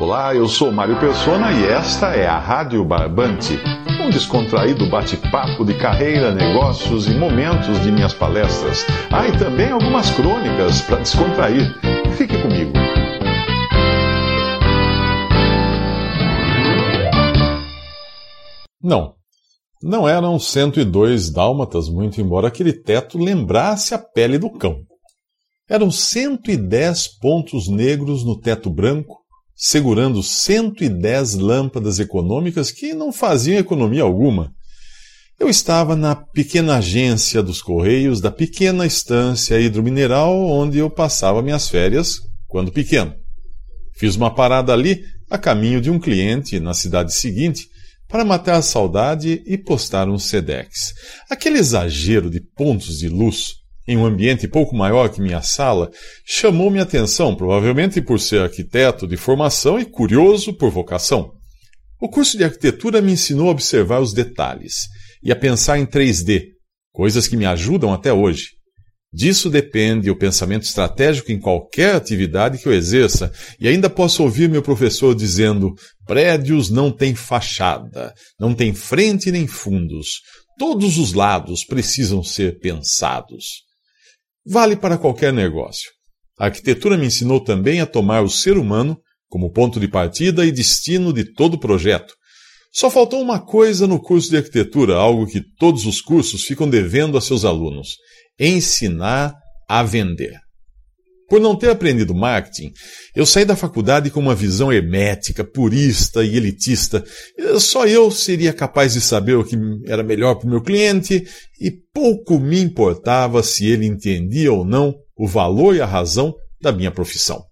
Olá, eu sou Mário Persona e esta é a Rádio Barbante, um descontraído bate-papo de carreira, negócios e momentos de minhas palestras. Ah, e também algumas crônicas para descontrair. Fique comigo. Não, não eram 102 dálmatas, muito embora aquele teto lembrasse a pele do cão. Eram 110 pontos negros no teto branco, segurando 110 lâmpadas econômicas que não faziam economia alguma. Eu estava na pequena agência dos Correios da pequena estância hidromineral onde eu passava minhas férias quando pequeno. Fiz uma parada ali a caminho de um cliente na cidade seguinte para matar a saudade e postar um SEDEX. Aquele exagero de pontos de luz em um ambiente pouco maior que minha sala chamou minha atenção, provavelmente por ser arquiteto de formação e curioso por vocação. O curso de arquitetura me ensinou a observar os detalhes e a pensar em 3D, coisas que me ajudam até hoje. Disso depende o pensamento estratégico em qualquer atividade que eu exerça, e ainda posso ouvir meu professor dizendo: prédios não têm fachada, não têm frente nem fundos. Todos os lados precisam ser pensados. Vale para qualquer negócio. A arquitetura me ensinou também a tomar o ser humano como ponto de partida e destino de todo projeto. Só faltou uma coisa no curso de arquitetura, algo que todos os cursos ficam devendo a seus alunos ensinar a vender. Por não ter aprendido marketing, eu saí da faculdade com uma visão hermética, purista e elitista. Só eu seria capaz de saber o que era melhor para o meu cliente e pouco me importava se ele entendia ou não o valor e a razão da minha profissão.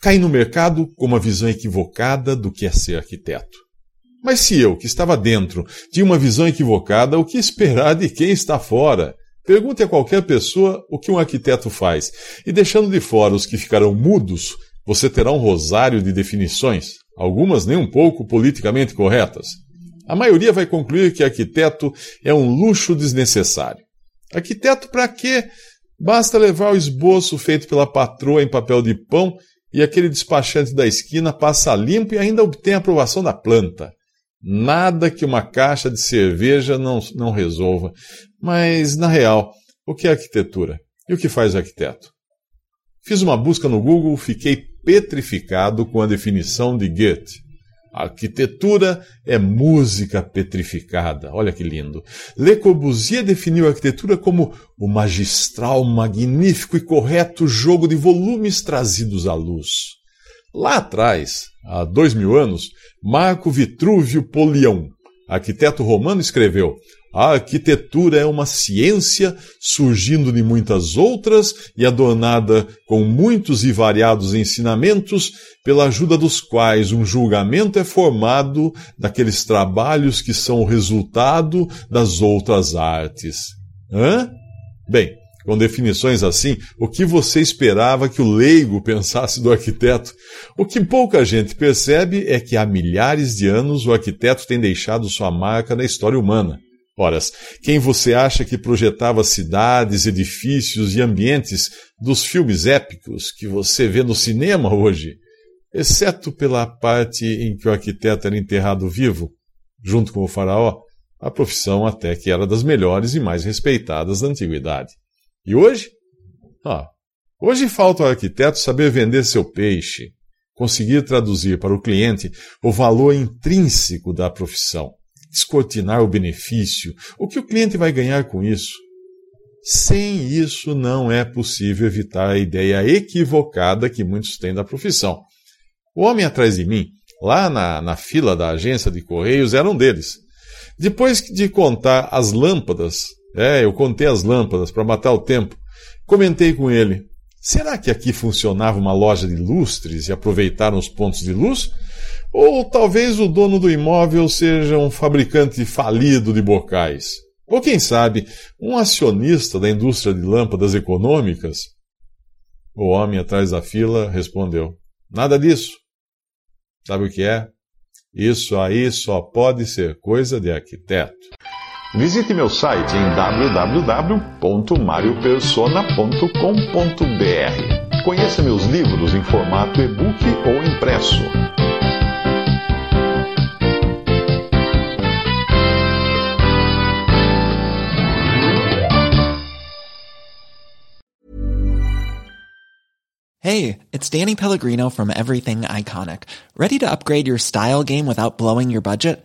Caí no mercado com uma visão equivocada do que é ser arquiteto. Mas se eu, que estava dentro, tinha uma visão equivocada, o que esperar de quem está fora? Pergunte a qualquer pessoa o que um arquiteto faz, e deixando de fora os que ficarão mudos, você terá um rosário de definições, algumas nem um pouco politicamente corretas. A maioria vai concluir que arquiteto é um luxo desnecessário. Arquiteto para quê? Basta levar o esboço feito pela patroa em papel de pão e aquele despachante da esquina passa limpo e ainda obtém a aprovação da planta. Nada que uma caixa de cerveja não, não resolva. Mas, na real, o que é arquitetura? E o que faz arquiteto? Fiz uma busca no Google, fiquei petrificado com a definição de Goethe. arquitetura é música petrificada. Olha que lindo. Le Corbusier definiu a arquitetura como o magistral, magnífico e correto jogo de volumes trazidos à luz. Lá atrás, há dois mil anos, Marco Vitrúvio Polião, arquiteto romano, escreveu: A arquitetura é uma ciência surgindo de muitas outras e adornada com muitos e variados ensinamentos, pela ajuda dos quais um julgamento é formado daqueles trabalhos que são o resultado das outras artes. Hã? Bem, com definições assim, o que você esperava que o leigo pensasse do arquiteto? O que pouca gente percebe é que há milhares de anos o arquiteto tem deixado sua marca na história humana. Ora, quem você acha que projetava cidades, edifícios e ambientes dos filmes épicos que você vê no cinema hoje? Exceto pela parte em que o arquiteto era enterrado vivo, junto com o faraó, a profissão até que era das melhores e mais respeitadas da antiguidade. E hoje? Ah, hoje falta ao arquiteto saber vender seu peixe, conseguir traduzir para o cliente o valor intrínseco da profissão descortinar o benefício, o que o cliente vai ganhar com isso. Sem isso, não é possível evitar a ideia equivocada que muitos têm da profissão. O homem atrás de mim, lá na, na fila da agência de correios, era um deles. Depois de contar as lâmpadas, é, eu contei as lâmpadas para matar o tempo, comentei com ele: será que aqui funcionava uma loja de lustres e aproveitaram os pontos de luz? Ou talvez o dono do imóvel seja um fabricante falido de bocais. Ou quem sabe, um acionista da indústria de lâmpadas econômicas? O homem atrás da fila respondeu: Nada disso. Sabe o que é? Isso aí só pode ser coisa de arquiteto. Visite meu site em www.mariopersona.com.br. Conheça meus livros em formato e-book ou impresso. Hey, it's Danny Pellegrino from Everything Iconic. Ready to upgrade your style game without blowing your budget?